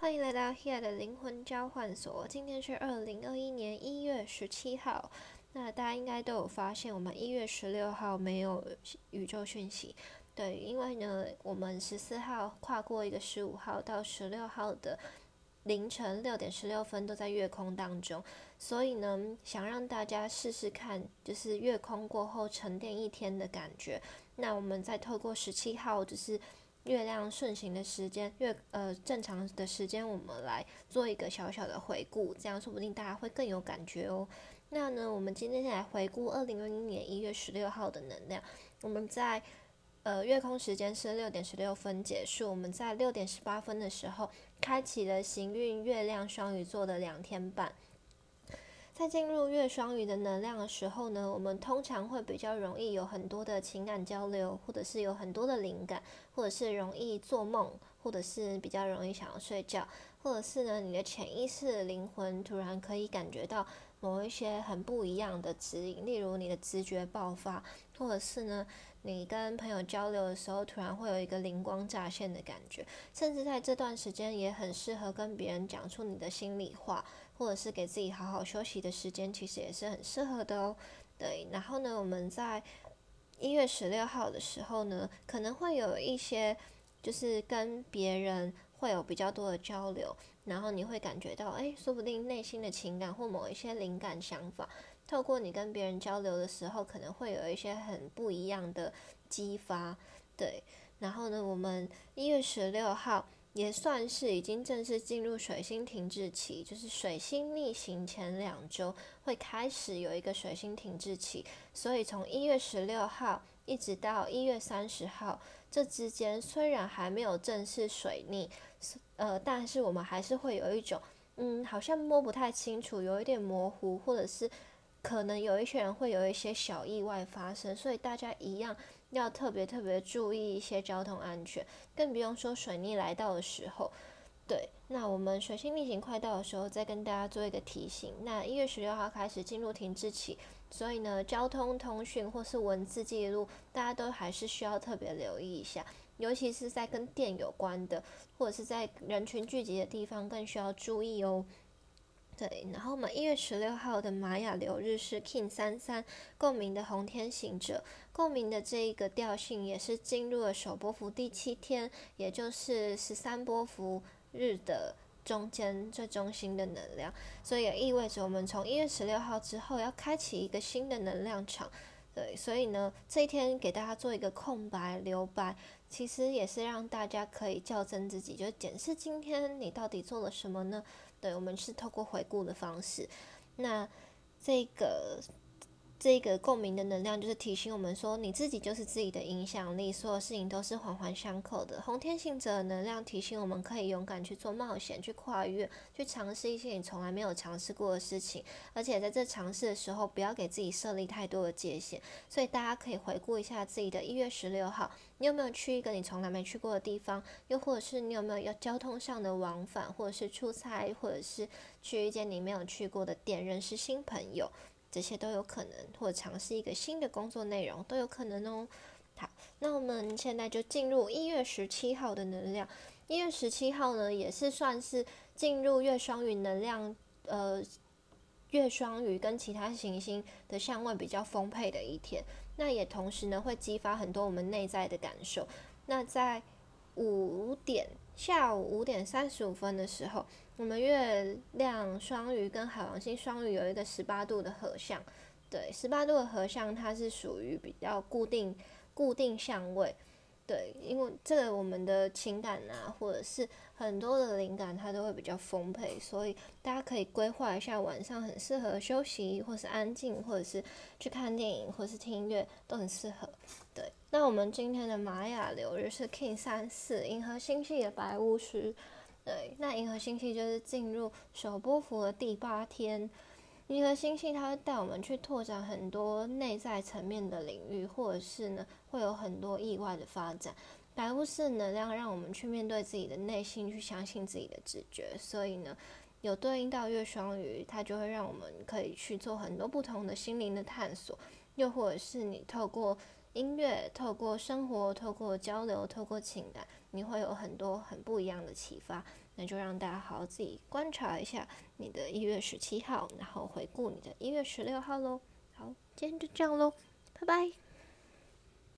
欢迎来到 Here 的灵魂交换所。今天是二零二一年一月十七号。那大家应该都有发现，我们一月十六号没有宇宙讯息。对，因为呢，我们十四号跨过一个十五号到十六号的凌晨六点十六分都在月空当中，所以呢，想让大家试试看，就是月空过后沉淀一天的感觉。那我们再透过十七号，就是。月亮顺行的时间，月呃正常的时间，我们来做一个小小的回顾，这样说不定大家会更有感觉哦。那呢，我们今天先来回顾二零二一年一月十六号的能量。我们在呃月空时间是六点十六分结束，我们在六点十八分的时候开启了行运月亮双鱼座的两天半。在进入月双鱼的能量的时候呢，我们通常会比较容易有很多的情感交流，或者是有很多的灵感，或者是容易做梦，或者是比较容易想要睡觉，或者是呢，你的潜意识灵魂突然可以感觉到某一些很不一样的指引，例如你的直觉爆发，或者是呢，你跟朋友交流的时候突然会有一个灵光乍现的感觉，甚至在这段时间也很适合跟别人讲出你的心里话。或者是给自己好好休息的时间，其实也是很适合的哦。对，然后呢，我们在一月十六号的时候呢，可能会有一些就是跟别人会有比较多的交流，然后你会感觉到，哎，说不定内心的情感或某一些灵感想法，透过你跟别人交流的时候，可能会有一些很不一样的激发。对，然后呢，我们一月十六号。也算是已经正式进入水星停滞期，就是水星逆行前两周会开始有一个水星停滞期，所以从一月十六号一直到一月三十号这之间，虽然还没有正式水逆，呃，但是我们还是会有一种，嗯，好像摸不太清楚，有一点模糊，或者是可能有一些人会有一些小意外发生，所以大家一样。要特别特别注意一些交通安全，更不用说水逆来到的时候。对，那我们水星逆行快到的时候，再跟大家做一个提醒。那一月十六号开始进入停滞期，所以呢，交通通讯或是文字记录，大家都还是需要特别留意一下，尤其是在跟电有关的，或者是在人群聚集的地方，更需要注意哦。对，然后我们一月十六号的玛雅流日是 King 三三共鸣的红天行者，共鸣的这一个调性也是进入了首波幅第七天，也就是十三波幅日的中间最中心的能量，所以也意味着我们从一月十六号之后要开启一个新的能量场。对，所以呢，这一天给大家做一个空白留白，其实也是让大家可以校正自己，就检视今天你到底做了什么呢？对，我们是透过回顾的方式。那这个这个共鸣的能量，就是提醒我们说，你自己就是自己的影响力，所有事情都是环环相扣的。红天行者的能量提醒我们，可以勇敢去做冒险，去跨越，去尝试一些你从来没有尝试过的事情。而且在这尝试的时候，不要给自己设立太多的界限。所以大家可以回顾一下自己的一月十六号。你有没有去一个你从来没去过的地方？又或者是你有没有要交通上的往返，或者是出差，或者是去一间你没有去过的店认识新朋友，这些都有可能，或者尝试一个新的工作内容都有可能哦。好，那我们现在就进入一月十七号的能量。一月十七号呢，也是算是进入月双鱼能量，呃，月双鱼跟其他行星的相位比较丰沛的一天。那也同时呢，会激发很多我们内在的感受。那在五点下午五点三十五分的时候，我们月亮双鱼跟海王星双鱼有一个十八度的合相。对，十八度的合相，它是属于比较固定固定相位。对，因为这个我们的情感啊，或者是很多的灵感，它都会比较丰沛，所以大家可以规划一下晚上很适合休息，或是安静，或者是去看电影，或是听音乐，都很适合。对，那我们今天的玛雅流日是 King 三四银河星系的白巫师。对，那银河星系就是进入首波幅的第八天。银河星系它会带我们去拓展很多内在层面的领域，或者是呢会有很多意外的发展。白巫师能量让我们去面对自己的内心，去相信自己的直觉。所以呢，有对应到月双鱼，它就会让我们可以去做很多不同的心灵的探索。又或者是你透过音乐、透过生活、透过交流、透过情感，你会有很多很不一样的启发。那就让大家好好自己观察一下你的一月十七号，然后回顾你的一月十六号喽。好，今天就这样喽，拜拜。